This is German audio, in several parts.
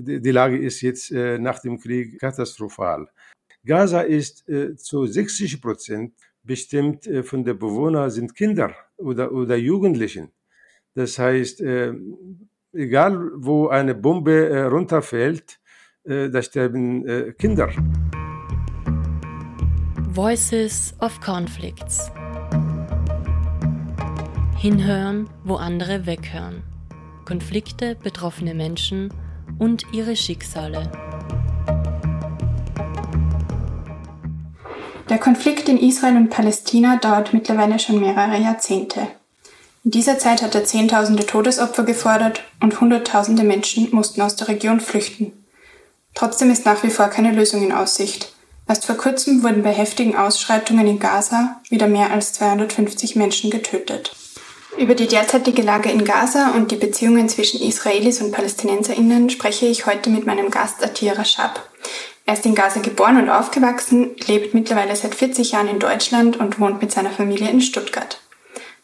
die Lage ist jetzt äh, nach dem Krieg katastrophal. Gaza ist äh, zu 60 Prozent bestimmt äh, von den Bewohnern sind Kinder oder, oder Jugendlichen. Das heißt, egal wo eine Bombe runterfällt, da sterben Kinder. Voices of Conflicts. Hinhören, wo andere weghören. Konflikte, betroffene Menschen und ihre Schicksale. Der Konflikt in Israel und Palästina dauert mittlerweile schon mehrere Jahrzehnte. In dieser Zeit hat er Zehntausende Todesopfer gefordert und Hunderttausende Menschen mussten aus der Region flüchten. Trotzdem ist nach wie vor keine Lösung in Aussicht. Erst vor kurzem wurden bei heftigen Ausschreitungen in Gaza wieder mehr als 250 Menschen getötet. Über die derzeitige Lage in Gaza und die Beziehungen zwischen Israelis und PalästinenserInnen spreche ich heute mit meinem Gast Attila Rashab. Er ist in Gaza geboren und aufgewachsen, lebt mittlerweile seit 40 Jahren in Deutschland und wohnt mit seiner Familie in Stuttgart.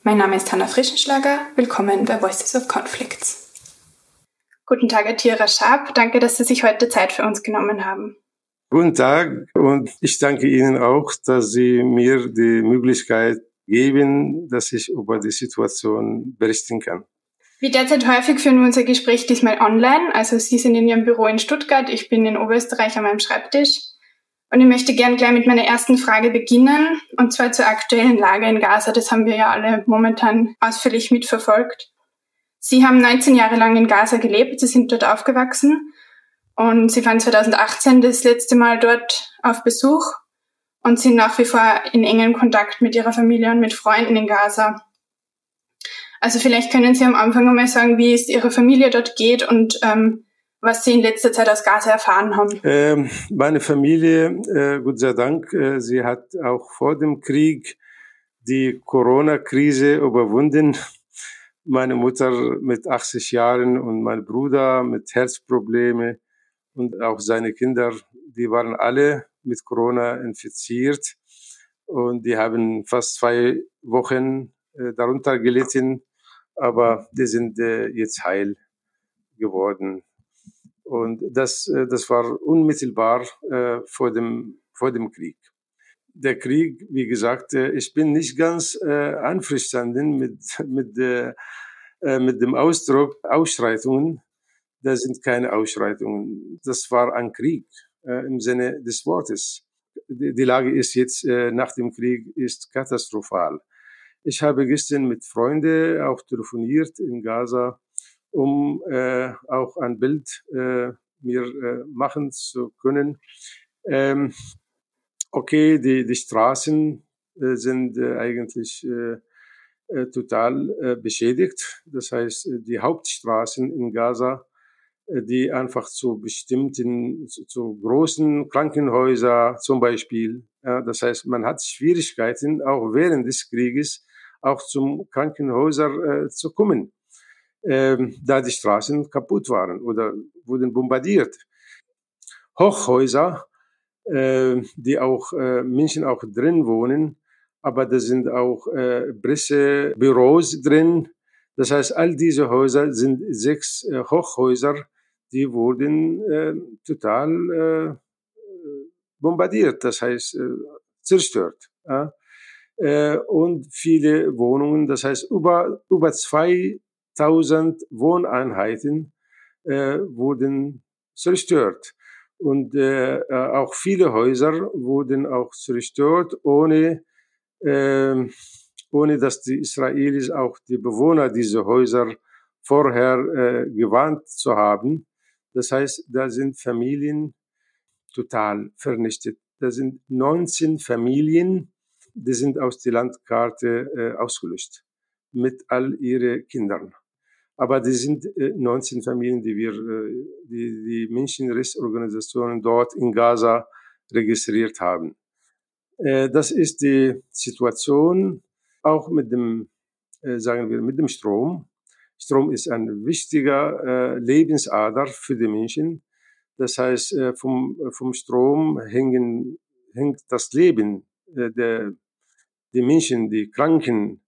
Mein Name ist Hanna Frischenschlager. Willkommen bei Voices of Conflicts. Guten Tag, Attila Rashab. Danke, dass Sie sich heute Zeit für uns genommen haben. Guten Tag und ich danke Ihnen auch, dass Sie mir die Möglichkeit geben, dass ich über die Situation berichten kann. Wie derzeit häufig führen wir unser Gespräch diesmal online. Also Sie sind in Ihrem Büro in Stuttgart, ich bin in Oberösterreich an meinem Schreibtisch. Und ich möchte gern gleich mit meiner ersten Frage beginnen, und zwar zur aktuellen Lage in Gaza. Das haben wir ja alle momentan ausführlich mitverfolgt. Sie haben 19 Jahre lang in Gaza gelebt, Sie sind dort aufgewachsen und Sie waren 2018 das letzte Mal dort auf Besuch und sind nach wie vor in engem Kontakt mit ihrer Familie und mit Freunden in Gaza. Also vielleicht können Sie am Anfang einmal sagen, wie es Ihrer Familie dort geht und ähm, was Sie in letzter Zeit aus Gaza erfahren haben. Ähm, meine Familie, äh, Gott sei Dank, äh, sie hat auch vor dem Krieg die Corona-Krise überwunden. Meine Mutter mit 80 Jahren und mein Bruder mit Herzprobleme und auch seine Kinder, die waren alle mit Corona infiziert und die haben fast zwei Wochen äh, darunter gelitten, aber die sind äh, jetzt heil geworden. Und das, äh, das war unmittelbar äh, vor, dem, vor dem Krieg. Der Krieg, wie gesagt, äh, ich bin nicht ganz äh, einverstanden mit, mit, mit dem Ausdruck Ausschreitungen. Das sind keine Ausschreitungen. Das war ein Krieg äh, im Sinne des Wortes. Die, die Lage ist jetzt äh, nach dem Krieg ist katastrophal. Ich habe gestern mit Freunden auch telefoniert in Gaza, um äh, auch ein Bild äh, mir äh, machen zu können. Ähm, okay, die, die Straßen äh, sind äh, eigentlich äh, äh, total äh, beschädigt. Das heißt, die Hauptstraßen in Gaza äh, die einfach zu bestimmten, zu, zu großen Krankenhäusern zum Beispiel. Ja, das heißt, man hat Schwierigkeiten, auch während des Krieges, auch zum Krankenhäuser äh, zu kommen, ähm, da die Straßen kaputt waren oder wurden bombardiert. Hochhäuser, äh, die auch äh, Menschen auch drin wohnen, aber da sind auch äh, Pressebüros drin. Das heißt, all diese Häuser sind sechs äh, Hochhäuser, die wurden äh, total äh, bombardiert, das heißt äh, zerstört. Ja? Äh, und viele Wohnungen, das heißt über, über 2000 Wohneinheiten äh, wurden zerstört. Und äh, äh, auch viele Häuser wurden auch zerstört, ohne, äh, ohne dass die Israelis auch die Bewohner dieser Häuser vorher äh, gewarnt zu haben. Das heißt, da sind Familien total vernichtet. Da sind 19 Familien, die sind aus der Landkarte äh, ausgelöscht mit all ihren Kindern. Aber die sind äh, 19 Familien, die wir, äh, die, die Menschenrechtsorganisationen dort in Gaza registriert haben. Äh, das ist die Situation auch mit dem, äh, sagen wir, mit dem Strom. Strom ist ein wichtiger äh, Lebensader für die Menschen. Das heißt, äh, vom, vom Strom hängen, hängt das Leben äh, der, die Menschen, die Kranken,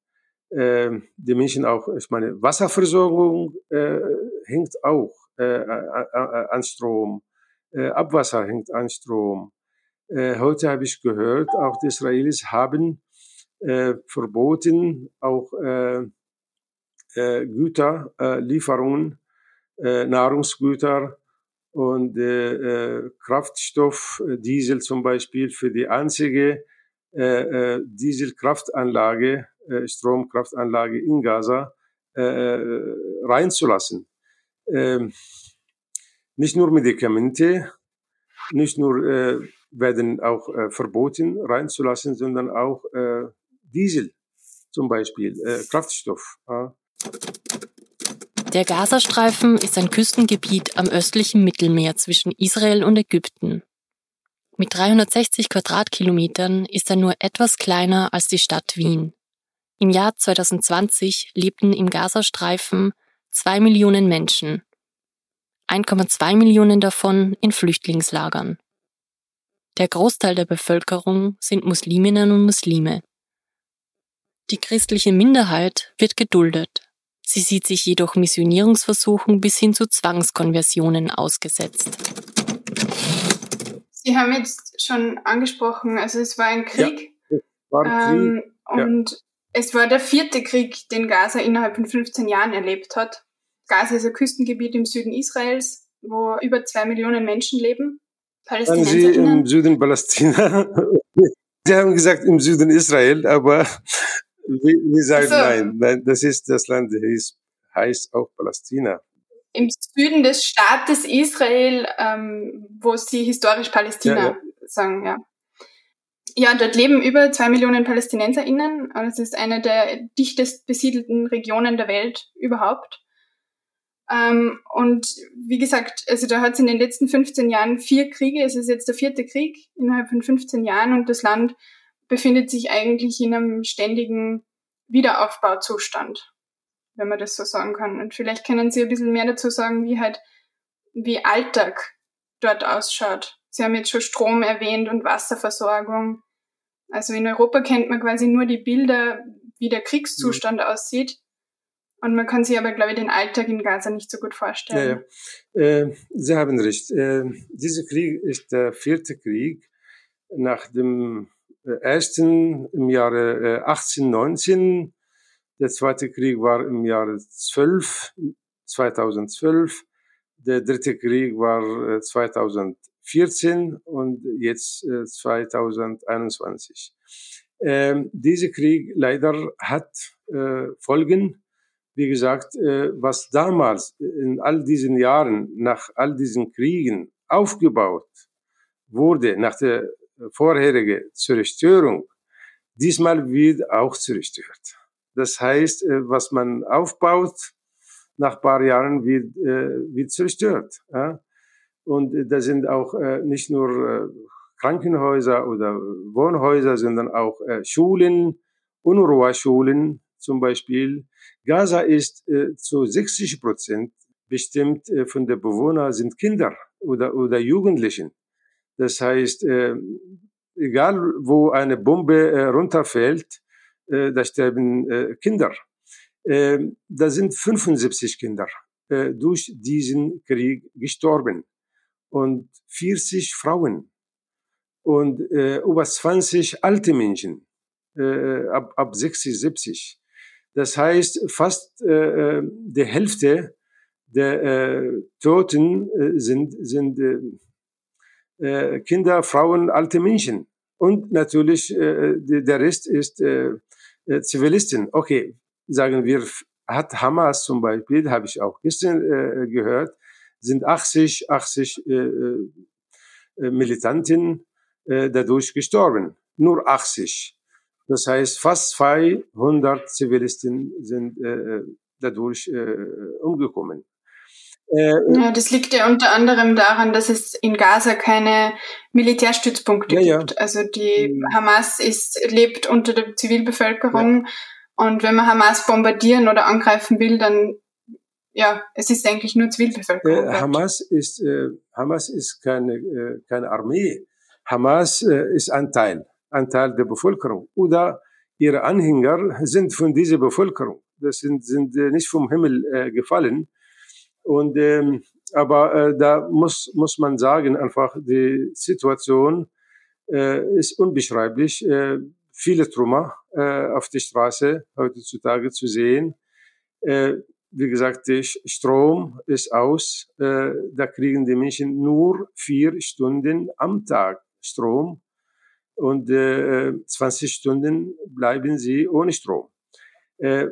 äh, die Menschen auch, ich meine, Wasserversorgung äh, hängt auch an Strom. Abwasser hängt an Strom. heute habe ich gehört, auch die Israelis haben verboten, auch Güter, Lieferungen, Nahrungsgüter und Kraftstoff, Diesel zum Beispiel für die einzige Dieselkraftanlage, Stromkraftanlage in Gaza reinzulassen. Ähm, nicht nur Medikamente, nicht nur äh, werden auch äh, verboten reinzulassen, sondern auch äh, Diesel zum Beispiel, äh, Kraftstoff. Ja. Der Gazastreifen ist ein Küstengebiet am östlichen Mittelmeer zwischen Israel und Ägypten. Mit 360 Quadratkilometern ist er nur etwas kleiner als die Stadt Wien. Im Jahr 2020 lebten im Gazastreifen zwei Millionen Menschen, 1,2 Millionen davon in Flüchtlingslagern. Der Großteil der Bevölkerung sind Musliminnen und Muslime. Die christliche Minderheit wird geduldet. Sie sieht sich jedoch Missionierungsversuchen bis hin zu Zwangskonversionen ausgesetzt. Sie haben jetzt schon angesprochen, also es war ein Krieg. Ja, war ein Krieg. Ähm, und ja. es war der vierte Krieg, den Gaza innerhalb von 15 Jahren erlebt hat. Gaza ist ein Küstengebiet im Süden Israels, wo über zwei Millionen Menschen leben. Sie im Süden Palästina. Sie haben gesagt im Süden Israel, aber wir, sagen also, nein, nein, das ist das Land, das heißt auch Palästina. Im Süden des Staates Israel, ähm, wo sie historisch Palästina ja, ja. sagen, ja. Ja, dort leben über zwei Millionen PalästinenserInnen. Es ist eine der dichtest besiedelten Regionen der Welt überhaupt. Ähm, und wie gesagt, also da hat es in den letzten 15 Jahren vier Kriege, es ist jetzt der vierte Krieg innerhalb von 15 Jahren und das Land befindet sich eigentlich in einem ständigen Wiederaufbauzustand, wenn man das so sagen kann. Und vielleicht können Sie ein bisschen mehr dazu sagen, wie halt, wie Alltag dort ausschaut. Sie haben jetzt schon Strom erwähnt und Wasserversorgung. Also in Europa kennt man quasi nur die Bilder, wie der Kriegszustand mhm. aussieht. Und man kann sich aber, glaube ich, den Alltag in Gaza nicht so gut vorstellen. Ja, ja. Äh, Sie haben recht. Äh, dieser Krieg ist der vierte Krieg nach dem ersten im Jahre 1819. Der zweite Krieg war im Jahre 12, 2012. Der dritte Krieg war 2014 und jetzt 2021. Ähm, dieser Krieg leider hat Folgen wie gesagt, äh, was damals in all diesen Jahren, nach all diesen Kriegen aufgebaut wurde, nach der vorherigen Zerstörung, diesmal wird auch zerstört. Das heißt, äh, was man aufbaut, nach ein paar Jahren wird, äh, wird zerstört. Und da sind auch nicht nur Krankenhäuser oder Wohnhäuser, sondern auch Schulen, UNRWA-Schulen zum Beispiel, Gaza ist äh, zu 60 Prozent bestimmt äh, von der Bewohner sind Kinder oder, oder Jugendlichen. Das heißt, äh, egal wo eine Bombe äh, runterfällt, äh, da sterben äh, Kinder. Äh, da sind 75 Kinder äh, durch diesen Krieg gestorben und 40 Frauen und äh, über 20 alte Menschen äh, ab, ab 60, 70. Das heißt, fast äh, äh, die Hälfte der äh, Toten äh, sind, sind äh, äh, Kinder, Frauen, alte Menschen. Und natürlich äh, der Rest ist äh, äh, Zivilisten. Okay, sagen wir, hat Hamas zum Beispiel, habe ich auch gestern äh, gehört, sind 80, 80 äh, äh, Militanten äh, dadurch gestorben. Nur 80. Das heißt, fast 200 Zivilisten sind äh, äh, dadurch äh, umgekommen. Äh, ja, das liegt ja unter anderem daran, dass es in Gaza keine Militärstützpunkte ja, gibt. Ja. Also die mhm. Hamas ist, lebt unter der Zivilbevölkerung ja. und wenn man Hamas bombardieren oder angreifen will, dann ja, es ist eigentlich nur Zivilbevölkerung. Äh, Hamas ist äh, Hamas ist keine äh, keine Armee. Hamas äh, ist ein Teil. Anteil der Bevölkerung oder ihre Anhänger sind von dieser Bevölkerung. Das sind, sind äh, nicht vom Himmel äh, gefallen. Und ähm, aber äh, da muss, muss man sagen, einfach die Situation äh, ist unbeschreiblich. Äh, viele Trümmer äh, auf der Straße heutzutage zu sehen. Äh, wie gesagt, der Strom ist aus. Äh, da kriegen die Menschen nur vier Stunden am Tag Strom und äh, 20 Stunden bleiben sie ohne Strom. Äh,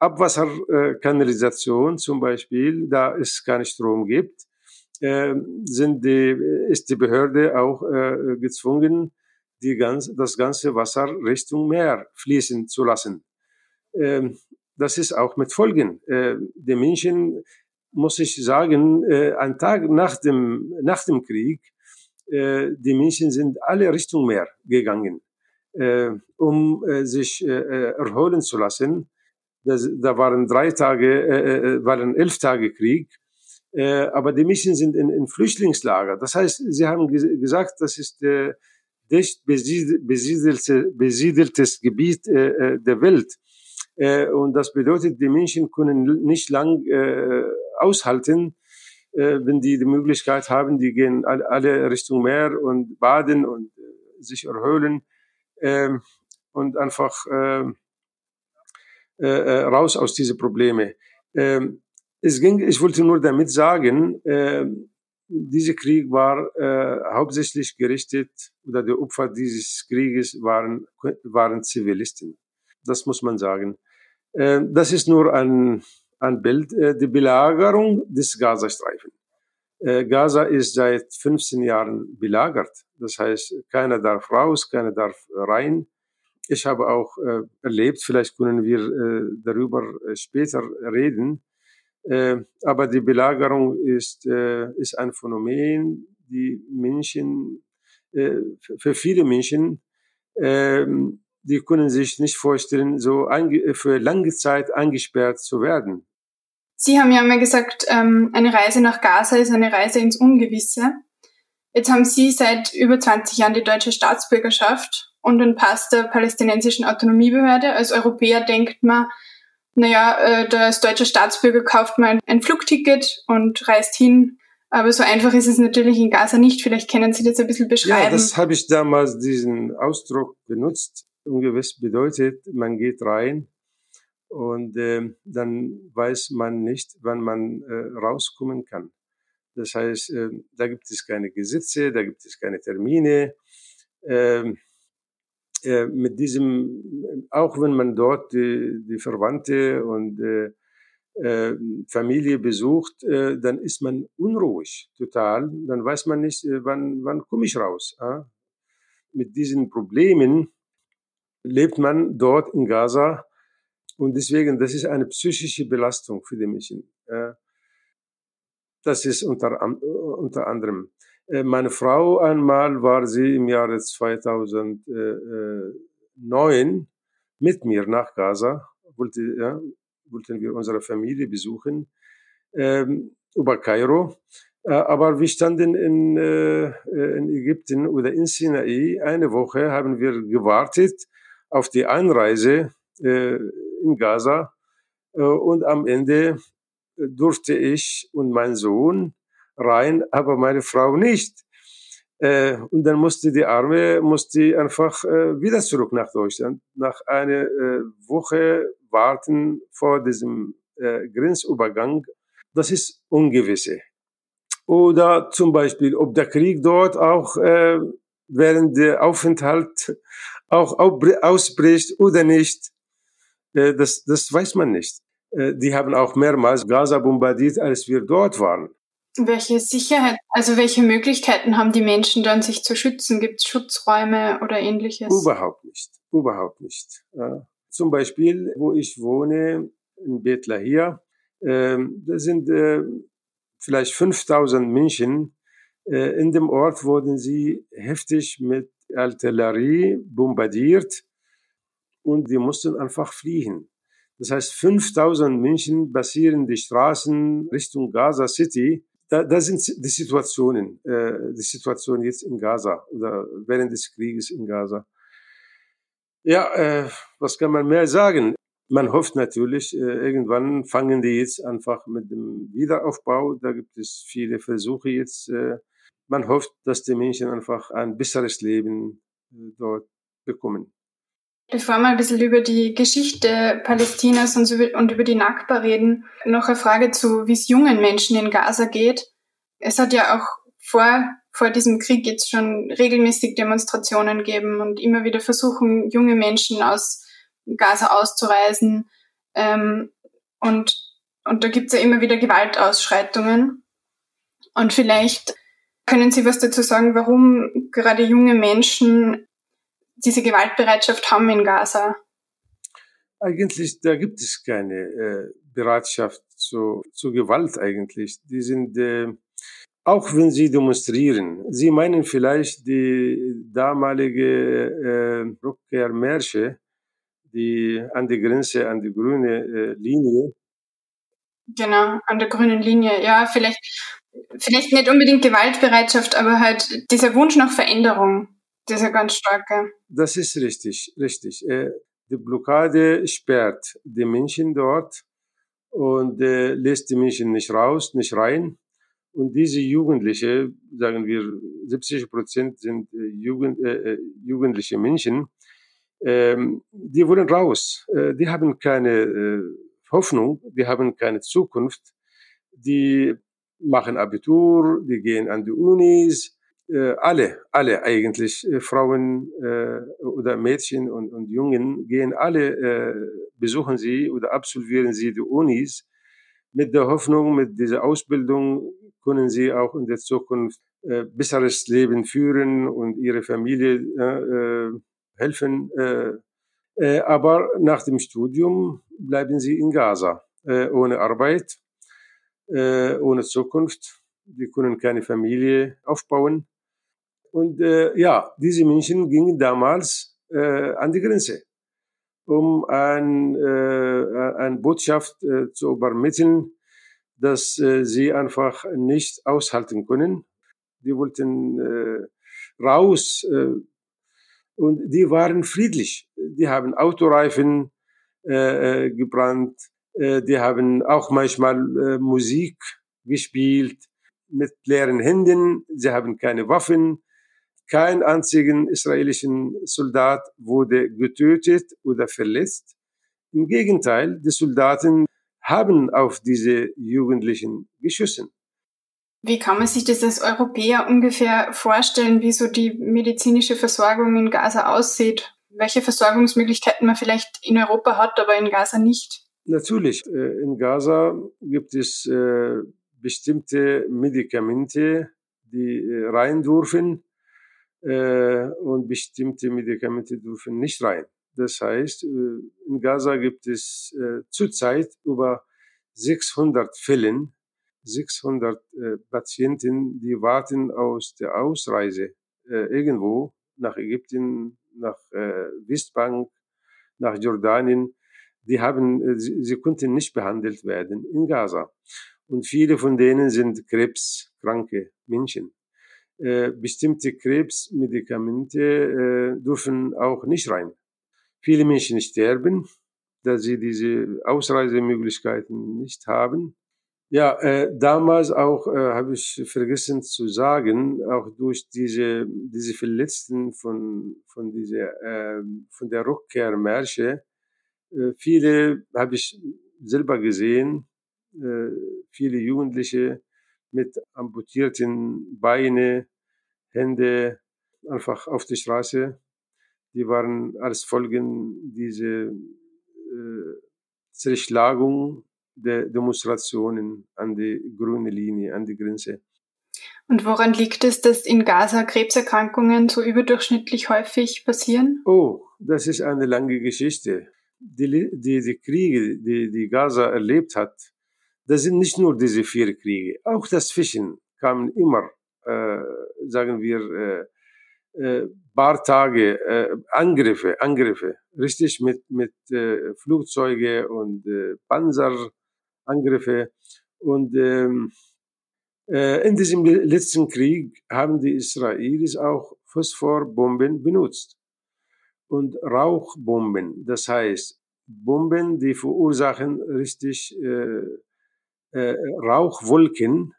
Abwasserkanalisation zum Beispiel, da es keinen Strom gibt, äh, sind die, ist die Behörde auch äh, gezwungen, die ganz, das ganze Wasser Richtung Meer fließen zu lassen. Ähm, das ist auch mit Folgen. Äh, die Menschen, muss ich sagen, äh, ein Tag nach dem, nach dem Krieg, äh, die Menschen sind alle Richtung Meer gegangen, äh, um äh, sich äh, äh erholen zu lassen. Das, da waren drei Tage, äh, äh, waren elf Tage Krieg. Äh, aber die Menschen sind in, in Flüchtlingslager. Das heißt, sie haben gesagt, das ist äh, dicht besiedelte, besiedeltes Gebiet äh, äh, der Welt. Äh, und das bedeutet, die Menschen können nicht lang äh, aushalten, äh, wenn die die Möglichkeit haben, die gehen alle Richtung Meer und baden und äh, sich erholen äh, und einfach äh, äh, raus aus diese Probleme. Äh, es ging, ich wollte nur damit sagen, äh, dieser Krieg war äh, hauptsächlich gerichtet, oder die Opfer dieses Krieges waren, waren Zivilisten. Das muss man sagen. Äh, das ist nur ein, ein Bild. Äh, die Belagerung des Gazastreifen. Äh, Gaza ist seit 15 Jahren belagert. Das heißt, keiner darf raus, keiner darf rein. Ich habe auch äh, erlebt, vielleicht können wir äh, darüber äh, später reden, äh, aber die Belagerung ist, äh, ist ein Phänomen, die Menschen, äh, für viele Menschen, äh, die können sich nicht vorstellen, so für lange Zeit eingesperrt zu werden. Sie haben ja mal gesagt, ähm, eine Reise nach Gaza ist eine Reise ins Ungewisse. Jetzt haben Sie seit über 20 Jahren die deutsche Staatsbürgerschaft und den Pass der palästinensischen Autonomiebehörde. Als Europäer denkt man, naja, äh, da als deutscher Staatsbürger kauft man ein Flugticket und reist hin. Aber so einfach ist es natürlich in Gaza nicht. Vielleicht können Sie das ein bisschen beschreiben. Ja, das habe ich damals diesen Ausdruck benutzt. Ungewiss bedeutet, man geht rein und äh, dann weiß man nicht, wann man äh, rauskommen kann. Das heißt, äh, da gibt es keine Gesetze, da gibt es keine Termine. Äh, äh, mit diesem, auch wenn man dort die, die Verwandte und äh, äh, Familie besucht, äh, dann ist man unruhig, total. Dann weiß man nicht, äh, wann, wann komme ich raus. Mit diesen Problemen lebt man dort in Gaza und deswegen, das ist eine psychische Belastung für die Menschen. Das ist unter, unter anderem. Äh, meine Frau einmal war sie im Jahre 2009 mit mir nach Gaza, wollte, ja, wollten wir unsere Familie besuchen, ähm, über Kairo. Äh, aber wir standen in, äh, in Ägypten oder in Sinai. Eine Woche haben wir gewartet auf die Einreise äh, in Gaza. Äh, und am Ende durfte ich und mein Sohn rein, aber meine Frau nicht. Äh, und dann musste die Arme, musste einfach äh, wieder zurück nach Deutschland. Nach einer äh, Woche warten vor diesem äh, Grenzübergang, das ist Ungewisse. Oder zum Beispiel, ob der Krieg dort auch äh, während der Aufenthalt auch ausbricht oder nicht, äh, das, das weiß man nicht. Die haben auch mehrmals Gaza bombardiert, als wir dort waren. Welche Sicherheit, also welche Möglichkeiten haben die Menschen dann, sich zu schützen? Gibt es Schutzräume oder ähnliches? Überhaupt nicht. Überhaupt nicht. Ja. Zum Beispiel, wo ich wohne, in Bethlahia, äh, da sind äh, vielleicht 5000 Menschen. Äh, in dem Ort wurden sie heftig mit Artillerie bombardiert und die mussten einfach fliehen. Das heißt, 5000 Menschen passieren die Straßen Richtung Gaza City da, da sind die Situationen, äh, die Situation jetzt in Gaza oder während des Krieges in Gaza. Ja, äh, was kann man mehr sagen? man hofft natürlich, äh, irgendwann fangen die jetzt einfach mit dem Wiederaufbau. Da gibt es viele Versuche jetzt. Äh, man hofft, dass die Menschen einfach ein besseres Leben äh, dort bekommen. Bevor wir ein bisschen über die Geschichte Palästinas und über die Nakba reden, noch eine Frage zu, wie es jungen Menschen in Gaza geht. Es hat ja auch vor, vor diesem Krieg jetzt schon regelmäßig Demonstrationen gegeben und immer wieder versuchen, junge Menschen aus Gaza auszureisen. Ähm, und, und da gibt's ja immer wieder Gewaltausschreitungen. Und vielleicht können Sie was dazu sagen, warum gerade junge Menschen diese Gewaltbereitschaft haben in Gaza? Eigentlich, da gibt es keine äh, Bereitschaft zu, zu Gewalt eigentlich. Die sind, äh, auch wenn sie demonstrieren, sie meinen vielleicht die damalige äh, Rückkehrmärsche, die an die Grenze, an die grüne äh, Linie. Genau, an der grünen Linie. Ja, vielleicht, vielleicht nicht unbedingt Gewaltbereitschaft, aber halt dieser Wunsch nach Veränderung, dieser ganz starke. Das ist richtig, richtig. Äh, die Blockade sperrt die Menschen dort und äh, lässt die Menschen nicht raus, nicht rein. Und diese Jugendliche, sagen wir, 70 Prozent sind äh, Jugend, äh, jugendliche Menschen, ähm, die wollen raus. Äh, die haben keine äh, Hoffnung, die haben keine Zukunft. Die machen Abitur, die gehen an die Unis, alle, alle eigentlich, äh, Frauen äh, oder Mädchen und, und Jungen gehen alle, äh, besuchen sie oder absolvieren sie die Unis mit der Hoffnung, mit dieser Ausbildung können sie auch in der Zukunft äh, besseres Leben führen und ihre Familie äh, helfen. Äh, äh, aber nach dem Studium bleiben sie in Gaza, äh, ohne Arbeit, äh, ohne Zukunft. Die können keine Familie aufbauen. Und äh, ja, diese Menschen gingen damals äh, an die Grenze, um ein, äh, eine Botschaft äh, zu übermitteln, dass äh, sie einfach nicht aushalten können. Die wollten äh, raus, äh, und die waren friedlich. Die haben Autoreifen äh, äh, gebrannt, äh, die haben auch manchmal äh, Musik gespielt mit leeren Händen, sie haben keine Waffen. Kein einzigen israelischen Soldat wurde getötet oder verletzt. Im Gegenteil, die Soldaten haben auf diese Jugendlichen geschossen. Wie kann man sich das als Europäer ungefähr vorstellen, wie so die medizinische Versorgung in Gaza aussieht? Welche Versorgungsmöglichkeiten man vielleicht in Europa hat, aber in Gaza nicht? Natürlich. Äh, in Gaza gibt es äh, bestimmte Medikamente, die äh, rein dürfen und bestimmte Medikamente dürfen nicht rein. Das heißt, in Gaza gibt es zurzeit über 600 Fällen 600 äh, Patienten, die warten aus der Ausreise äh, irgendwo nach Ägypten, nach äh, Westbank, nach Jordanien. Die haben, äh, sie, sie konnten nicht behandelt werden in Gaza. Und viele von denen sind krebskranke Menschen. Äh, bestimmte Krebsmedikamente äh, dürfen auch nicht rein. Viele Menschen sterben, da sie diese Ausreisemöglichkeiten nicht haben. Ja, äh, damals auch äh, habe ich vergessen zu sagen, auch durch diese diese Verletzten von von dieser äh, von der Rückkehrmärsche, äh, viele habe ich selber gesehen, äh, viele Jugendliche mit amputierten Beine, Hände einfach auf der Straße. Die waren als Folgen diese äh, Zerschlagung der Demonstrationen an die grüne Linie, an die Grenze. Und woran liegt es, dass in Gaza Krebserkrankungen so überdurchschnittlich häufig passieren? Oh, das ist eine lange Geschichte. Die, die, die Kriege, die, die Gaza erlebt hat, das sind nicht nur diese vier Kriege. Auch das Fischen kam immer, äh, sagen wir, äh, äh, paar Tage äh, Angriffe, Angriffe, richtig mit mit äh, Flugzeuge und äh, Panzer Angriffe. Und ähm, äh, in diesem letzten Krieg haben die Israelis auch Phosphorbomben benutzt und Rauchbomben. Das heißt, Bomben, die verursachen richtig äh, äh, Rauchwolken.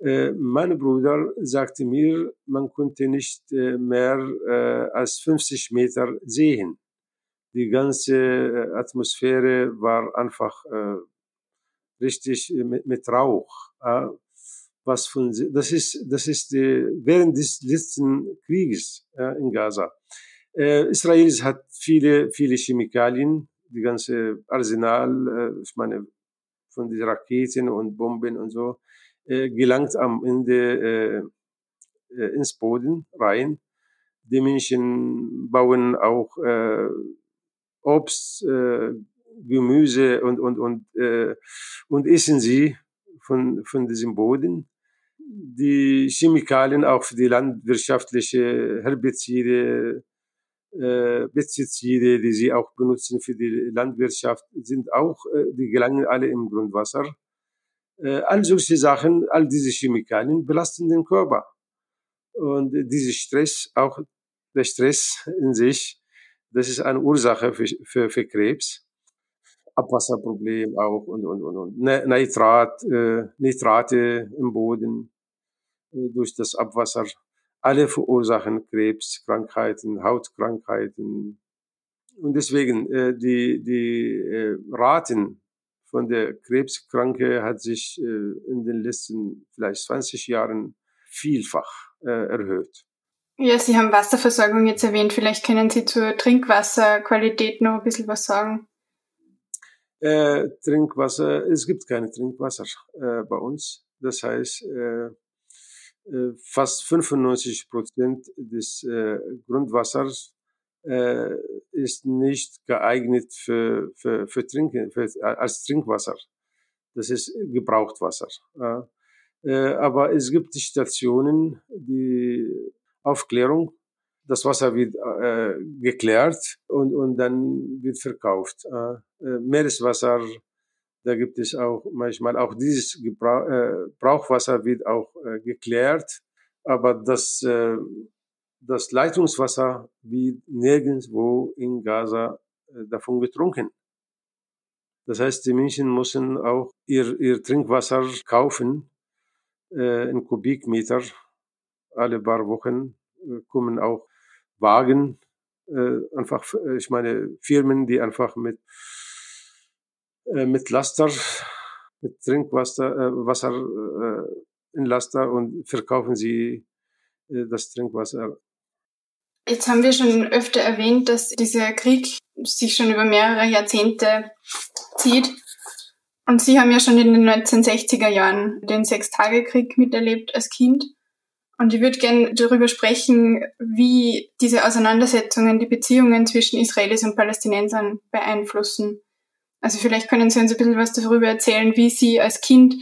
Äh, mein Bruder sagte mir, man konnte nicht äh, mehr äh, als 50 Meter sehen. Die ganze Atmosphäre war einfach richtig mit, mit Rauch. Was von, das ist, das ist die, während des letzten Krieges in Gaza. Israel hat viele, viele Chemikalien, die ganze Arsenal, ich meine, von den Raketen und Bomben und so, äh, gelangt am Ende äh, äh, ins Boden rein. Die Menschen bauen auch äh, Obst, äh, Gemüse und, und, und, äh, und essen sie von, von diesem Boden. Die Chemikalien auch für die landwirtschaftliche Herbizide, äh, Pestizide, die sie auch benutzen für die Landwirtschaft, sind auch, äh, die gelangen alle im Grundwasser. Äh, all solche Sachen, all diese Chemikalien belasten den Körper. Und dieser Stress, auch der Stress in sich, das ist eine Ursache für, für, für Krebs. Abwasserproblem auch und, und, und, und. Nitrat, äh, Nitrate im Boden äh, durch das Abwasser. Alle verursachen Krebs, Krankheiten, Hautkrankheiten. Und deswegen, äh, die, die äh, Raten von der Krebskranke hat sich äh, in den letzten vielleicht 20 Jahren vielfach äh, erhöht. Ja, Sie haben Wasserversorgung jetzt erwähnt. Vielleicht können Sie zur Trinkwasserqualität noch ein bisschen was sagen. Äh, Trinkwasser, es gibt keine Trinkwasser äh, bei uns. Das heißt, äh fast 95 Prozent des äh, Grundwassers äh, ist nicht geeignet für, für, für Trinken, für, als Trinkwasser. Das ist Gebrauchtwasser. aber es gibt Stationen, die Aufklärung das Wasser wird äh, geklärt und, und dann wird verkauft. Äh, äh, Meereswasser, da gibt es auch manchmal auch dieses Gebrauch, äh, Brauchwasser wird auch äh, geklärt, aber das, äh, das Leitungswasser wird nirgendwo in Gaza äh, davon getrunken. Das heißt, die Menschen müssen auch ihr, ihr Trinkwasser kaufen äh, in Kubikmeter alle paar Wochen äh, kommen auch Wagen, äh, einfach, äh, ich meine, Firmen, die einfach mit, äh, mit Laster, mit Trinkwasser, äh, Wasser äh, in Laster und verkaufen sie äh, das Trinkwasser. Jetzt haben wir schon öfter erwähnt, dass dieser Krieg sich schon über mehrere Jahrzehnte zieht. Und Sie haben ja schon in den 1960er Jahren den Sechstagekrieg miterlebt als Kind. Und ich würde gerne darüber sprechen, wie diese Auseinandersetzungen die Beziehungen zwischen Israelis und Palästinensern beeinflussen. Also vielleicht können Sie uns ein bisschen was darüber erzählen, wie Sie als Kind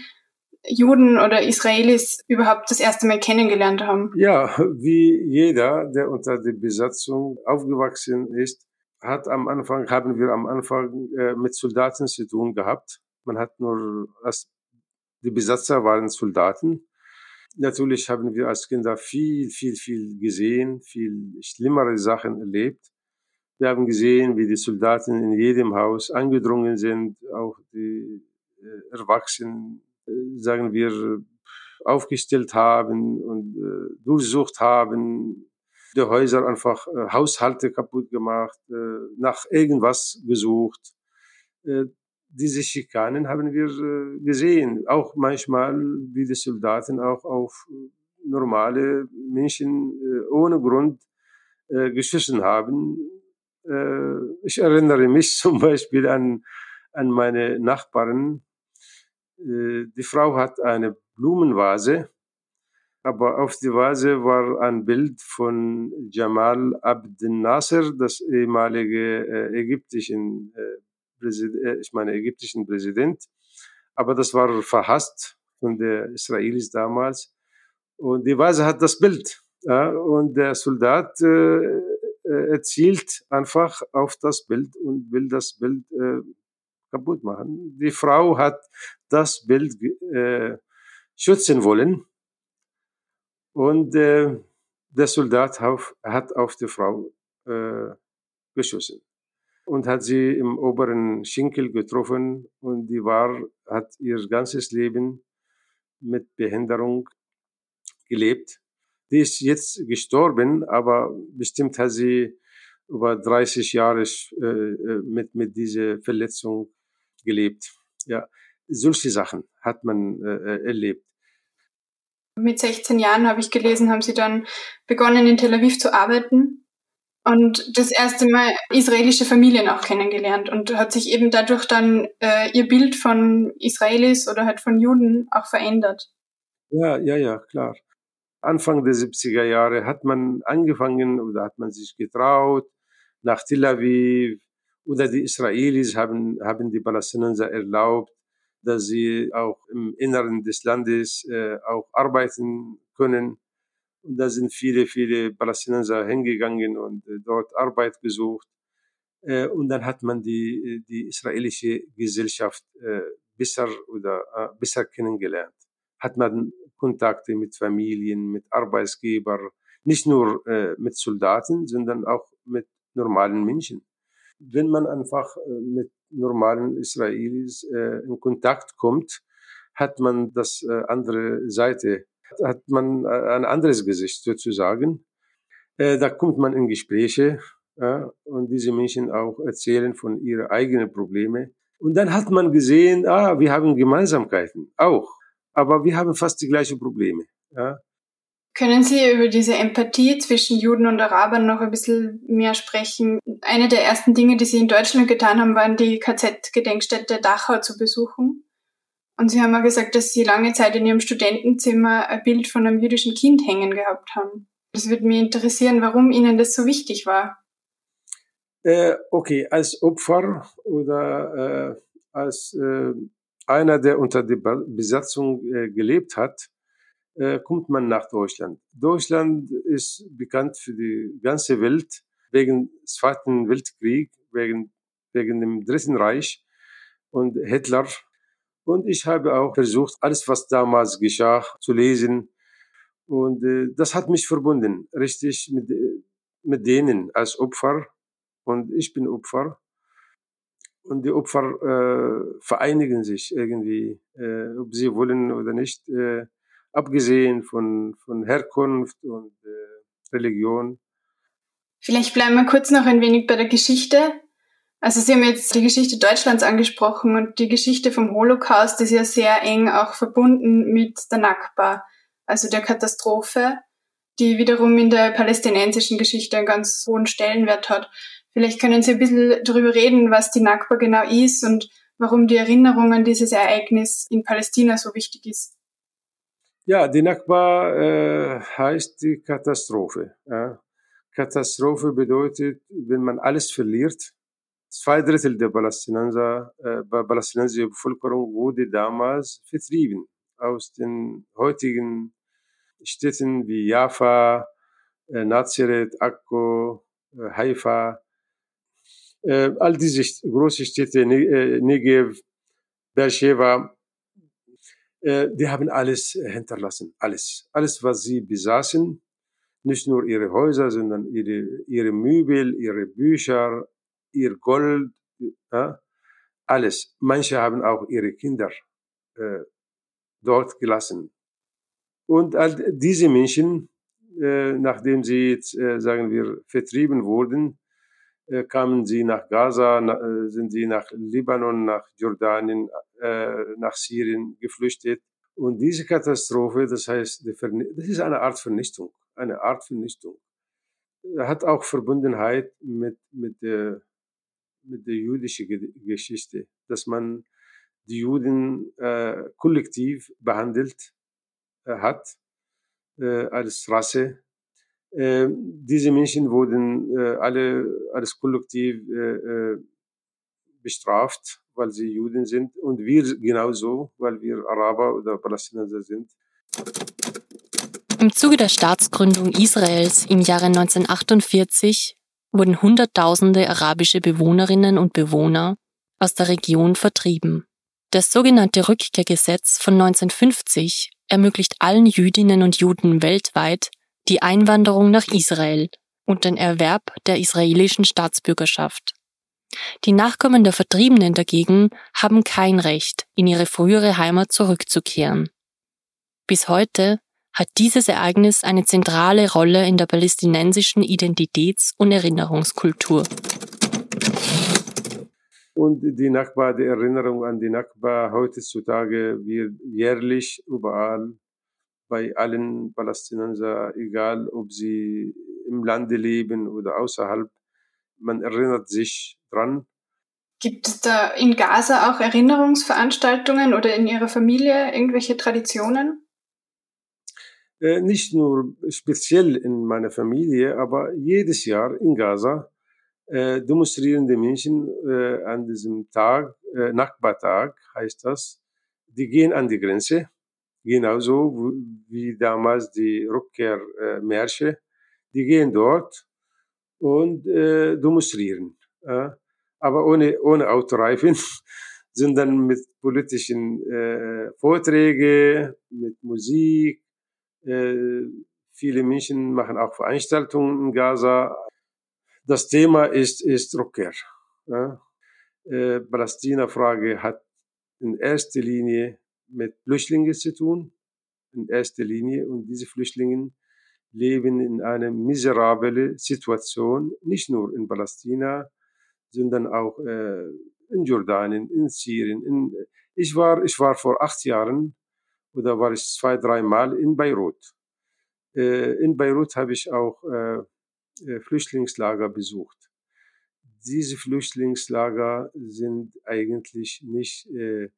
Juden oder Israelis überhaupt das erste Mal kennengelernt haben. Ja, wie jeder, der unter der Besatzung aufgewachsen ist, hat am Anfang, haben wir am Anfang äh, mit Soldaten zu tun gehabt. Man hat nur, die Besatzer waren Soldaten Natürlich haben wir als Kinder viel, viel, viel gesehen, viel schlimmere Sachen erlebt. Wir haben gesehen, wie die Soldaten in jedem Haus angedrungen sind, auch die äh, Erwachsenen, äh, sagen wir, aufgestellt haben und äh, durchsucht haben, die Häuser einfach Haushalte kaputt gemacht, nach irgendwas gesucht. Diese Schikanen haben wir gesehen. Auch manchmal, wie die Soldaten auch auf normale Menschen ohne Grund geschossen haben. Ich erinnere mich zum Beispiel an, an meine Nachbarn. Die Frau hat eine Blumenvase, aber auf die Vase war ein Bild von Jamal Abdel Nasser, das ehemalige ägyptischen äh, ich meine ägyptischen Präsident. Aber das war verhasst von der Israelis damals. Und die Weise hat das Bild. Und der Soldat äh, äh, erzielt einfach auf das Bild und will das Bild äh, kaputt machen. Die Frau hat das Bild äh, schützen wollen. Und äh, der Soldat auf, hat auf die Frau äh, geschossen. und hat sie im oberen Schinkel getroffen und die war, hat ihr ganzes Leben mit Behinderung gelebt. Die ist jetzt gestorben, aber bestimmt hat sie über 30 Jahre äh, mit, mit dieser Verletzung gelebt. Ja, solche Sachen hat man äh, erlebt. Mit 16 Jahren habe ich gelesen, haben Sie dann begonnen in Tel Aviv zu arbeiten und das erste Mal israelische Familien auch kennengelernt und hat sich eben dadurch dann äh, Ihr Bild von Israelis oder halt von Juden auch verändert. Ja, ja, ja, klar. Anfang der 70er Jahre hat man angefangen oder hat man sich getraut, nach Tel Aviv oder die Israelis haben, haben die Palästinenser erlaubt, dass sie auch im Inneren des Landes äh, auch arbeiten können. Und da sind viele, viele Palästinenser hingegangen und äh, dort Arbeit gesucht. Äh, und dann hat man die, die israelische Gesellschaft äh, besser oder äh, besser kennengelernt. Hat man Kontakte mit Familien, mit Arbeitsgebern, nicht nur äh, mit Soldaten, sondern auch mit normalen Menschen. Wenn man einfach äh, mit normalen Israelis äh, in Kontakt kommt, hat man das äh, andere Seite, hat man ein anderes Gesicht sozusagen. Da kommt man in Gespräche und diese Menschen auch erzählen von ihren eigenen Problemen. Und dann hat man gesehen, ah, wir haben Gemeinsamkeiten auch, aber wir haben fast die gleichen Probleme. Ja. Können Sie über diese Empathie zwischen Juden und Arabern noch ein bisschen mehr sprechen? Eine der ersten Dinge, die Sie in Deutschland getan haben, waren die KZ-Gedenkstätte Dachau zu besuchen. Und Sie haben mal gesagt, dass Sie lange Zeit in Ihrem Studentenzimmer ein Bild von einem jüdischen Kind hängen gehabt haben. Das würde mich interessieren, warum Ihnen das so wichtig war. Äh, okay, als Opfer oder äh, als äh, einer, der unter der Besatzung äh, gelebt hat, äh, kommt man nach Deutschland. Deutschland ist bekannt für die ganze Welt wegen des Zweiten Weltkrieg, wegen, wegen dem Dritten Reich und Hitler. Und ich habe auch versucht, alles, was damals geschah, zu lesen. Und äh, das hat mich verbunden, richtig mit, mit denen als Opfer. Und ich bin Opfer. Und die Opfer äh, vereinigen sich irgendwie, äh, ob sie wollen oder nicht. Äh, abgesehen von, von Herkunft und äh, Religion. Vielleicht bleiben wir kurz noch ein wenig bei der Geschichte. Also Sie haben jetzt die Geschichte Deutschlands angesprochen und die Geschichte vom Holocaust ist ja sehr eng auch verbunden mit der Nakba, also der Katastrophe, die wiederum in der palästinensischen Geschichte einen ganz hohen Stellenwert hat. Vielleicht können Sie ein bisschen darüber reden, was die Nakba genau ist und warum die Erinnerung an dieses Ereignis in Palästina so wichtig ist. Ja, die Nakba äh, heißt die Katastrophe. Ja. Katastrophe bedeutet, wenn man alles verliert. Zwei Drittel der Palästinenser, äh, palästinensische Bevölkerung wurde damals vertrieben aus den heutigen Städten wie Jaffa, äh, Nazareth, Akko, äh, Haifa. Äh, all diese große Städte, ne äh, Negev, Beersheba, äh, die haben alles äh, hinterlassen, alles. Alles, was sie besaßen, nicht nur ihre Häuser, sondern ihre, ihre Möbel, ihre Bücher, ihr Gold, ja, alles. Manche haben auch ihre Kinder äh, dort gelassen. Und all diese Menschen, äh, nachdem sie jetzt, äh, sagen wir, vertrieben wurden, äh, kamen sie nach Gaza, na, sind sie nach Libanon, nach Jordanien, äh, nach Syrien geflüchtet. Und diese Katastrophe, das heißt, das ist eine Art Vernichtung, eine Art Vernichtung. Hat auch Verbundenheit mit, mit, der, mit der jüdischen Geschichte, dass man die Juden äh, kollektiv behandelt äh, hat äh, als Rasse. Äh, diese Menschen wurden äh, alle als kollektiv äh, äh bestraft weil sie Juden sind und wir genauso, weil wir Araber oder Palästinenser sind. Im Zuge der Staatsgründung Israels im Jahre 1948 wurden Hunderttausende arabische Bewohnerinnen und Bewohner aus der Region vertrieben. Das sogenannte Rückkehrgesetz von 1950 ermöglicht allen Jüdinnen und Juden weltweit die Einwanderung nach Israel und den Erwerb der israelischen Staatsbürgerschaft. Die Nachkommen der Vertriebenen dagegen haben kein Recht, in ihre frühere Heimat zurückzukehren. Bis heute hat dieses Ereignis eine zentrale Rolle in der palästinensischen Identitäts- und Erinnerungskultur. Und die Nakba, die Erinnerung an die Nakba heutzutage wird jährlich überall bei allen Palästinenser, egal ob sie im Lande leben oder außerhalb, man erinnert sich dran. Gibt es da in Gaza auch Erinnerungsveranstaltungen oder in Ihrer Familie irgendwelche Traditionen? Äh, nicht nur speziell in meiner Familie, aber jedes Jahr in Gaza äh, demonstrieren die Menschen äh, an diesem Tag, äh, Nakba-Tag heißt das, die gehen an die Grenze, genauso wie damals die Rückkehrmärsche, die gehen dort und äh, demonstrieren. Äh, aber ohne, ohne Autoreifen, sondern mit politischen äh, Vorträgen, mit Musik. Äh, viele Menschen machen auch Veranstaltungen in Gaza. Das Thema ist, ist Rückkehr. Äh, Palästina-Frage hat in erster Linie mit Flüchtlingen zu tun, in erster Linie. Und diese Flüchtlinge leben in einer miserablen Situation, nicht nur in Palästina, sondern auch äh, in Jordanien, in Syrien. In, ich, war, ich war vor acht Jahren oder war ich zwei, dreimal in Beirut. Äh, in Beirut habe ich auch äh, äh, Flüchtlingslager besucht. Diese Flüchtlingslager sind eigentlich nicht äh,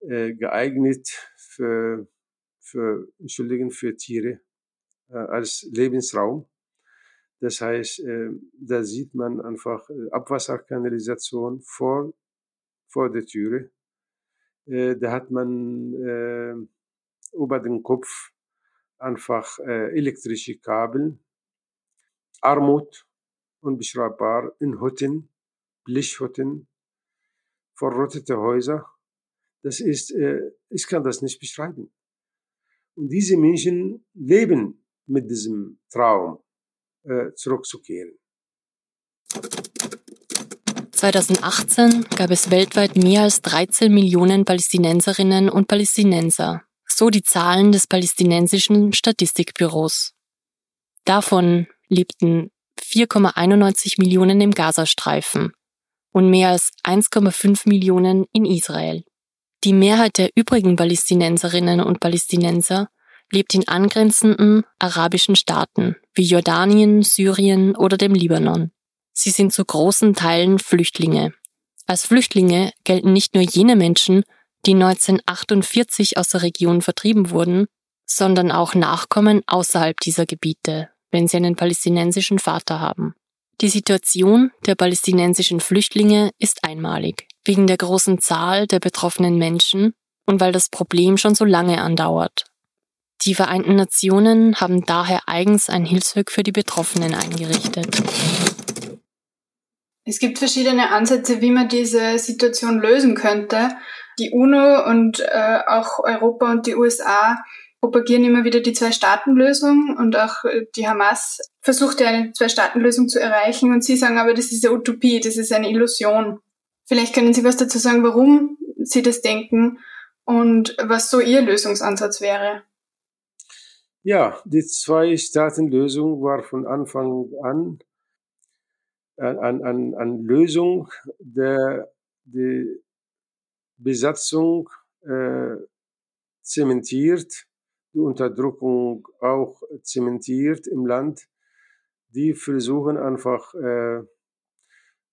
äh, geeignet für, für, Entschuldigen, für Tiere äh, als Lebensraum. Das heißt, äh, da sieht man einfach äh, Abwasserkanalisation vor, vor der Türe. Äh, da hat man äh, über den Kopf einfach elektrische Kabel, Armut, unbeschreibbar, in Hütten, Blechhütten, verrottete Häuser. Das ist, äh, ich kann das nicht beschreiben. Und diese Menschen leben mit diesem Traum äh, zurückzukehren. 2018 gab es weltweit mehr als 13 Millionen Palästinenserinnen und Palästinenser, so die Zahlen des palästinensischen Statistikbüros. Davon lebten 4,91 Millionen im Gazastreifen und mehr als 1,5 Millionen in Israel. Die Mehrheit der übrigen Palästinenserinnen und Palästinenser lebt in angrenzenden arabischen Staaten wie Jordanien, Syrien oder dem Libanon. Sie sind zu großen Teilen Flüchtlinge. Als Flüchtlinge gelten nicht nur jene Menschen, die 1948 aus der Region vertrieben wurden, sondern auch Nachkommen außerhalb dieser Gebiete, wenn sie einen palästinensischen Vater haben. Die Situation der palästinensischen Flüchtlinge ist einmalig, wegen der großen Zahl der betroffenen Menschen und weil das Problem schon so lange andauert. Die Vereinten Nationen haben daher eigens ein Hilfswerk für die Betroffenen eingerichtet. Es gibt verschiedene Ansätze, wie man diese Situation lösen könnte. Die UNO und äh, auch Europa und die USA propagieren immer wieder die Zwei-Staaten-Lösung und auch äh, die Hamas versucht ja eine Zwei-Staaten-Lösung zu erreichen und sie sagen aber, das ist eine Utopie, das ist eine Illusion. Vielleicht können Sie was dazu sagen, warum Sie das denken und was so Ihr Lösungsansatz wäre. Ja, die Zwei-Staaten-Lösung war von Anfang an an, an, an Lösung der die Besatzung äh, zementiert, die Unterdrückung auch zementiert im Land. Die versuchen einfach äh,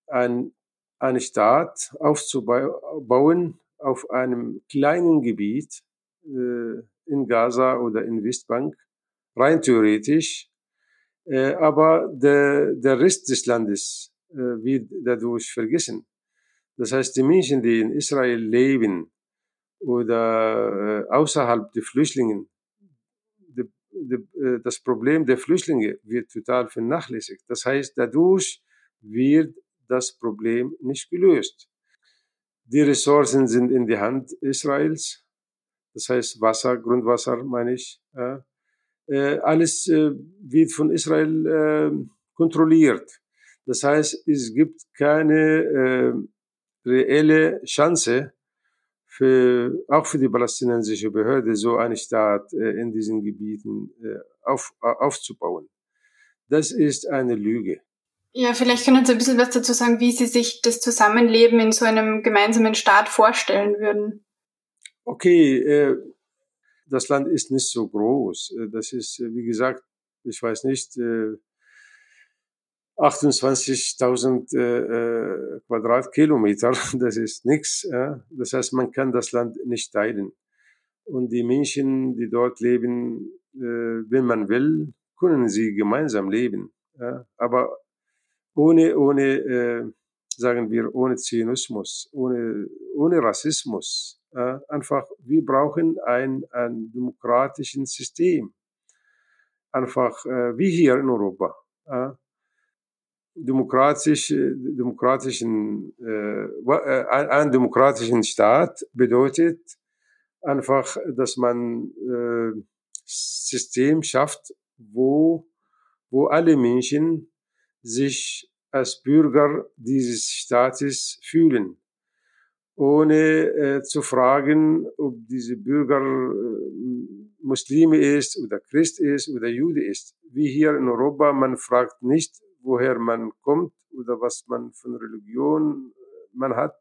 ein, einen Staat aufzubauen auf einem kleinen Gebiet, äh, in Gaza oder in Westbank, rein theoretisch. Äh, aber der, der Rest des Landes äh, wird dadurch vergessen. Das heißt, die Menschen, die in Israel leben oder äh, außerhalb der Flüchtlinge, das Problem der Flüchtlinge wird total vernachlässigt. Das heißt, dadurch wird das Problem nicht gelöst. Die Ressourcen sind in die Hand Israels das heißt Wasser, Grundwasser meine ich. Äh, alles äh, wird von Israel äh, kontrolliert. Das heißt, es gibt keine äh, reelle Chance, für, auch für die palästinensische Behörde, so einen Staat äh, in diesen Gebieten äh, auf, aufzubauen. Das ist eine Lüge. Ja, vielleicht können Sie ein bisschen was dazu sagen, wie Sie sich das Zusammenleben in so einem gemeinsamen Staat vorstellen würden. Okay, äh, das Land ist nicht so groß. Äh, das ist, äh, wie gesagt, ich weiß nicht, äh, 28.000 äh, Quadratkilometer, das ist nichts. Ja? Das heißt, man kann das Land nicht teilen. Und die Menschen, die dort leben, äh, wenn man will, können sie gemeinsam leben. Ja? Aber ohne, ohne äh, sagen wir, ohne Zionismus, ohne, ohne Rassismus. Ja? Einfach, wir brauchen ein, ein demokratisches System. Einfach äh, wie hier in Europa. Ja? Demokratisch, demokratischen, äh, äh ein demokratischen Staat bedeutet einfach, dass man äh, System schafft, wo, wo alle Menschen sich als Bürger dieses Staates fühlen, ohne äh, zu fragen, ob diese Bürger äh, Muslime ist oder Christ ist oder Jude ist. Wie hier in Europa, man fragt nicht, woher man kommt oder was man von Religion äh, man hat,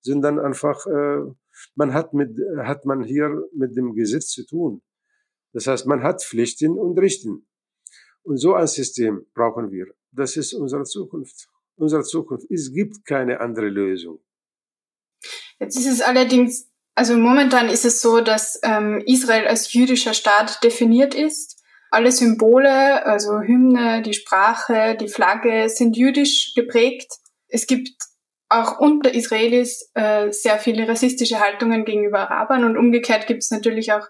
sondern einfach, äh, man hat mit, hat man hier mit dem Gesetz zu tun. Das heißt, man hat Pflichten und Richten. Und so ein System brauchen wir. Das ist unsere Zukunft. Unsere Zukunft. Es gibt keine andere Lösung. Jetzt ist es allerdings, also momentan ist es so, dass ähm, Israel als jüdischer Staat definiert ist alle Symbole, also Hymne, die Sprache, die Flagge sind jüdisch geprägt. Es gibt auch unter Israelis äh, sehr viele rassistische Haltungen gegenüber Arabern und umgekehrt gibt es natürlich auch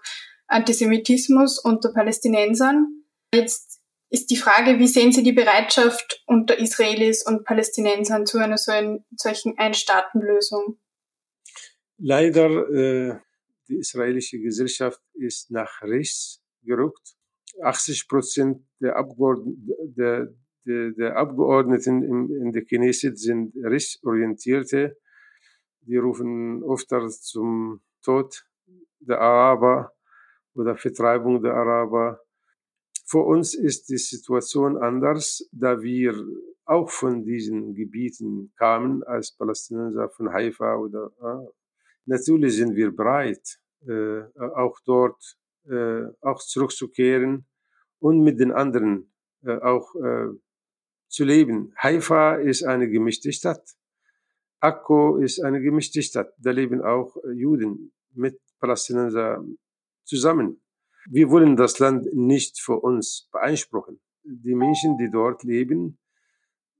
Antisemitismus unter Palästinensern. Jetzt ist die Frage, wie sehen Sie die Bereitschaft unter Israelis und Palästinensern zu einer so ein, solchen Einstaatenlösung? Leider, äh, die israelische Gesellschaft ist nach rechts gerückt 80 Prozent der, Abgeordneten, der, der, der Abgeordneten in, in der Knesset sind rechtsorientierte. Die rufen öfter zum Tod der Araber oder Vertreibung der Araber. Für uns ist die Situation anders, da wir auch von diesen Gebieten kamen, als Palästinenser von Haifa oder äh, natürlich sind wir bereit, äh, auch dort äh, auch zurückzukehren und mit den anderen äh, auch äh, zu leben. Haifa ist eine gemischte Stadt. Akko ist eine gemischte Stadt. Da leben auch äh, Juden mit Palästinenser zusammen. Wir wollen das Land nicht für uns beanspruchen. Die Menschen, die dort leben,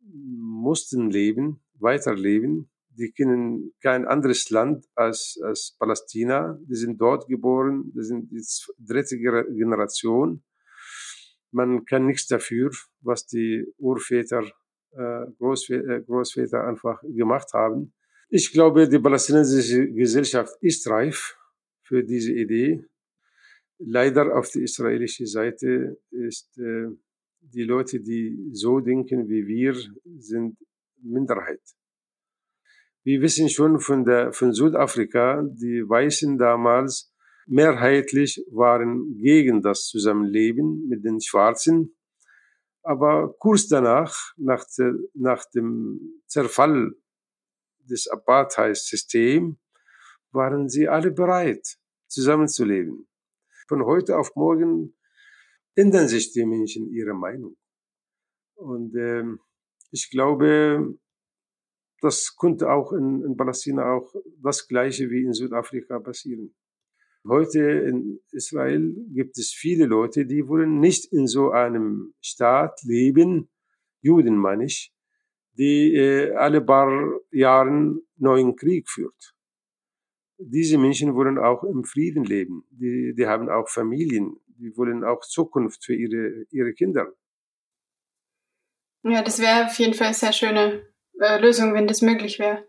mussten leben, weiterleben. Die kennen kein anderes Land als, als Palästina. Die sind dort geboren. Die sind die dritte Generation. Man kann nichts dafür, was die Urväter, äh, Großväter, äh, Großväter einfach gemacht haben. Ich glaube, die palästinensische Gesellschaft ist reif für diese Idee. Leider auf der israelischen Seite ist äh, die Leute, die so denken wie wir, sind Minderheit. Wir wissen schon von der von Südafrika, die Weißen damals mehrheitlich waren gegen das Zusammenleben mit den Schwarzen. Aber kurz danach, nach, der, nach dem Zerfall des Apartheid-Systems, waren sie alle bereit, zusammenzuleben. Von heute auf morgen ändern sich die Menschen ihre Meinung. Und äh, ich glaube, das könnte auch in, in Palästina auch das Gleiche wie in Südafrika passieren. Heute in Israel gibt es viele Leute, die wollen nicht in so einem Staat leben, Juden meine ich, die äh, alle paar Jahren neuen Krieg führt. Diese Menschen wollen auch im Frieden leben. Die, die haben auch Familien. Die wollen auch Zukunft für ihre, ihre Kinder. Ja, das wäre auf jeden Fall eine sehr schöne äh, Lösung, wenn das möglich wäre.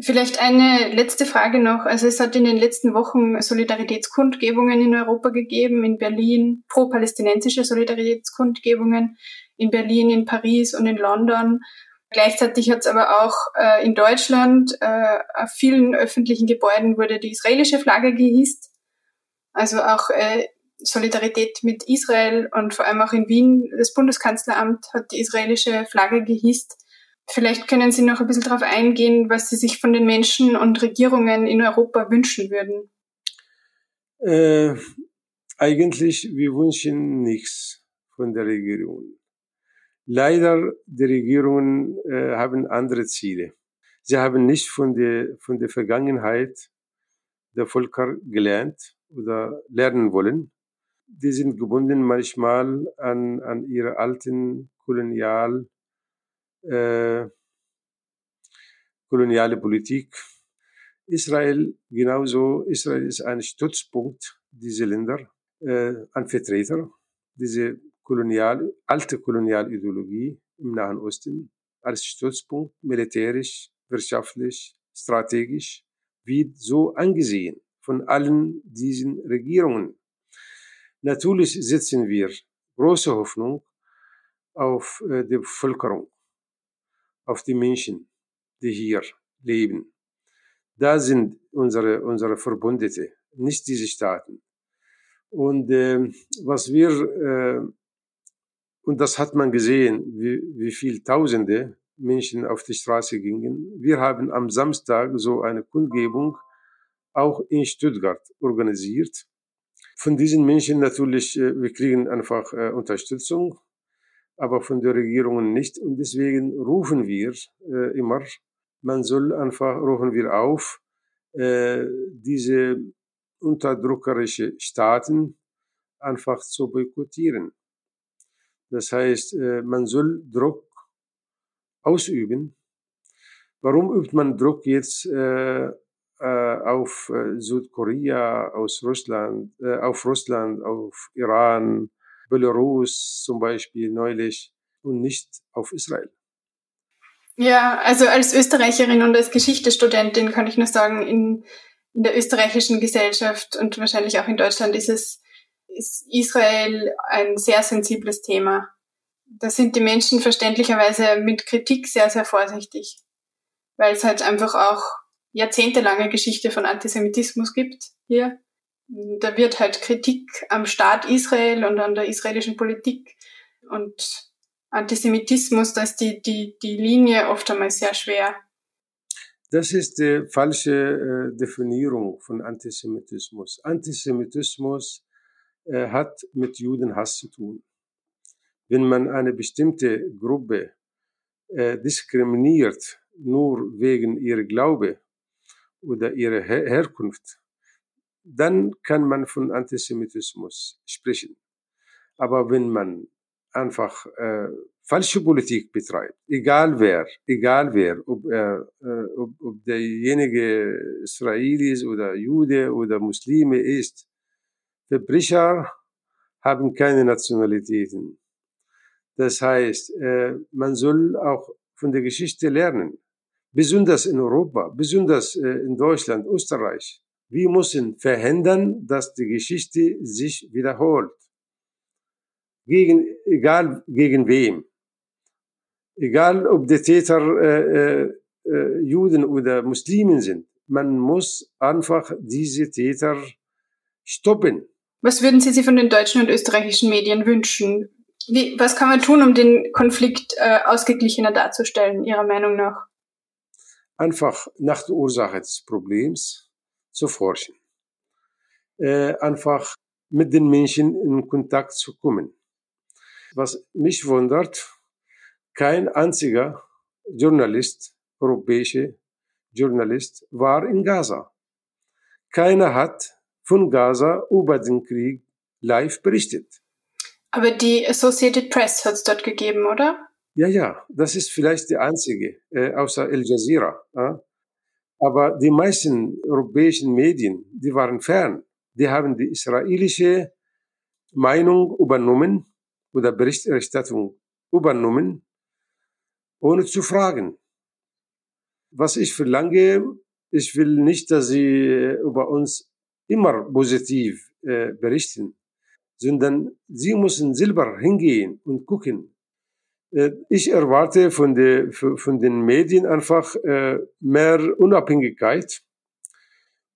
Vielleicht eine letzte Frage noch. Also es hat in den letzten Wochen Solidaritätskundgebungen in Europa gegeben, in Berlin, pro-palästinensische Solidaritätskundgebungen, in Berlin, in Paris und in London. Gleichzeitig hat es aber auch äh, in Deutschland äh, auf vielen öffentlichen Gebäuden wurde die israelische Flagge gehisst. Also auch äh, Solidarität mit Israel und vor allem auch in Wien, das Bundeskanzleramt hat die israelische Flagge gehisst. Vielleicht können Sie noch ein bisschen darauf eingehen, was Sie sich von den Menschen und Regierungen in Europa wünschen würden. Äh, eigentlich, wir wünschen nichts von der Regierung. Leider, die Regierungen äh, haben andere Ziele. Sie haben nicht von der, von der Vergangenheit der Völker gelernt oder lernen wollen. Die sind gebunden manchmal an, an ihre alten Kolonial, äh, koloniale Politik. Israel genauso. Israel ist ein Stützpunkt dieser Länder, äh, ein Vertreter. Diese Kolonial, alte Kolonialideologie im Nahen Osten als Stützpunkt militärisch, wirtschaftlich, strategisch wird so angesehen von allen diesen Regierungen. Natürlich setzen wir große Hoffnung auf äh, die Bevölkerung, auf die Menschen, die hier leben. Da sind unsere, unsere Verbündete, nicht diese Staaten. Und äh, was wir, äh, und das hat man gesehen, wie, wie viel Tausende Menschen auf die Straße gingen. Wir haben am Samstag so eine Kundgebung auch in Stuttgart organisiert. Von diesen Menschen natürlich, äh, wir kriegen einfach äh, Unterstützung, aber von der Regierung nicht. Und deswegen rufen wir äh, immer, man soll einfach, rufen wir auf, äh, diese unterdrückerische Staaten einfach zu boykottieren. Das heißt, äh, man soll Druck ausüben. Warum übt man Druck jetzt äh, äh, auf äh, Südkorea, aus Russland, auf Russland, auf Iran, Belarus zum Beispiel neulich und nicht auf Israel? Ja, also als Österreicherin und als Geschichtestudentin kann ich nur sagen, in, in der österreichischen Gesellschaft und wahrscheinlich auch in Deutschland ist es ist Israel ein sehr sensibles Thema. Da sind die Menschen verständlicherweise mit Kritik sehr, sehr vorsichtig, weil es halt einfach auch jahrzehntelange Geschichte von Antisemitismus gibt hier. Da wird halt Kritik am Staat Israel und an der israelischen Politik und Antisemitismus, da ist die, die, die Linie oft einmal sehr schwer. Das ist die falsche äh, Definierung von Antisemitismus. Antisemitismus äh, hat mit Judenhass zu tun. Wenn man eine bestimmte Gruppe äh, diskriminiert, nur wegen ihrer Glaube oder ihrer Her Herkunft, dann kann man von Antisemitismus sprechen. Aber wenn man einfach äh, falsche Politik betreibt, egal wer, egal wer, ob, er, äh, ob, ob derjenige Israelis oder Jude oder Muslime ist, Verbrecher haben keine Nationalitäten. Das heißt, äh, man soll auch von der Geschichte lernen, besonders in Europa, besonders äh, in Deutschland, Österreich. Wir müssen verhindern, dass die Geschichte sich wiederholt gegen, egal gegen wem. Egal ob die Täter äh, äh, äh, Juden oder Muslimen sind. Man muss einfach diese Täter stoppen. Was würden Sie sich von den deutschen und österreichischen Medien wünschen? Wie, was kann man tun, um den Konflikt äh, ausgeglichener darzustellen, Ihrer Meinung nach? Einfach nach der Ursache des Problems zu forschen. Äh, einfach mit den Menschen in Kontakt zu kommen. Was mich wundert, kein einziger Journalist, europäischer Journalist, war in Gaza. Keiner hat von Gaza über den Krieg live berichtet. Aber die Associated Press hat es dort gegeben, oder? Ja, ja, das ist vielleicht die einzige, äh, außer Al Jazeera. Äh? Aber die meisten europäischen Medien, die waren fern. Die haben die israelische Meinung übernommen oder Berichterstattung übernommen, ohne zu fragen. Was ich verlange, ich will nicht, dass sie über uns immer positiv äh, berichten, sondern sie müssen selber hingehen und gucken, ich erwarte von, der, von den Medien einfach äh, mehr Unabhängigkeit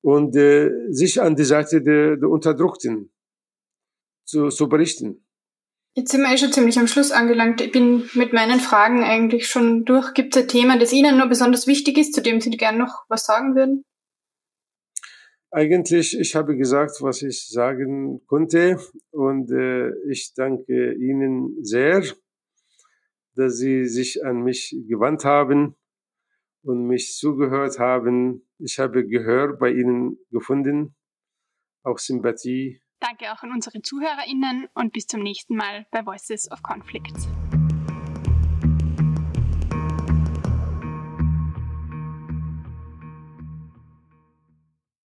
und äh, sich an die Seite der, der Unterdrückten zu, zu berichten. Jetzt sind wir eh schon ziemlich am Schluss angelangt. Ich bin mit meinen Fragen eigentlich schon durch. Gibt es ein Thema, das Ihnen nur besonders wichtig ist, zu dem Sie gerne noch was sagen würden? Eigentlich, ich habe gesagt, was ich sagen konnte und äh, ich danke Ihnen sehr, dass Sie sich an mich gewandt haben und mich zugehört haben. Ich habe Gehör bei Ihnen gefunden, auch Sympathie Danke auch an unsere ZuhörerInnen und bis zum nächsten Mal bei Voices of Conflict.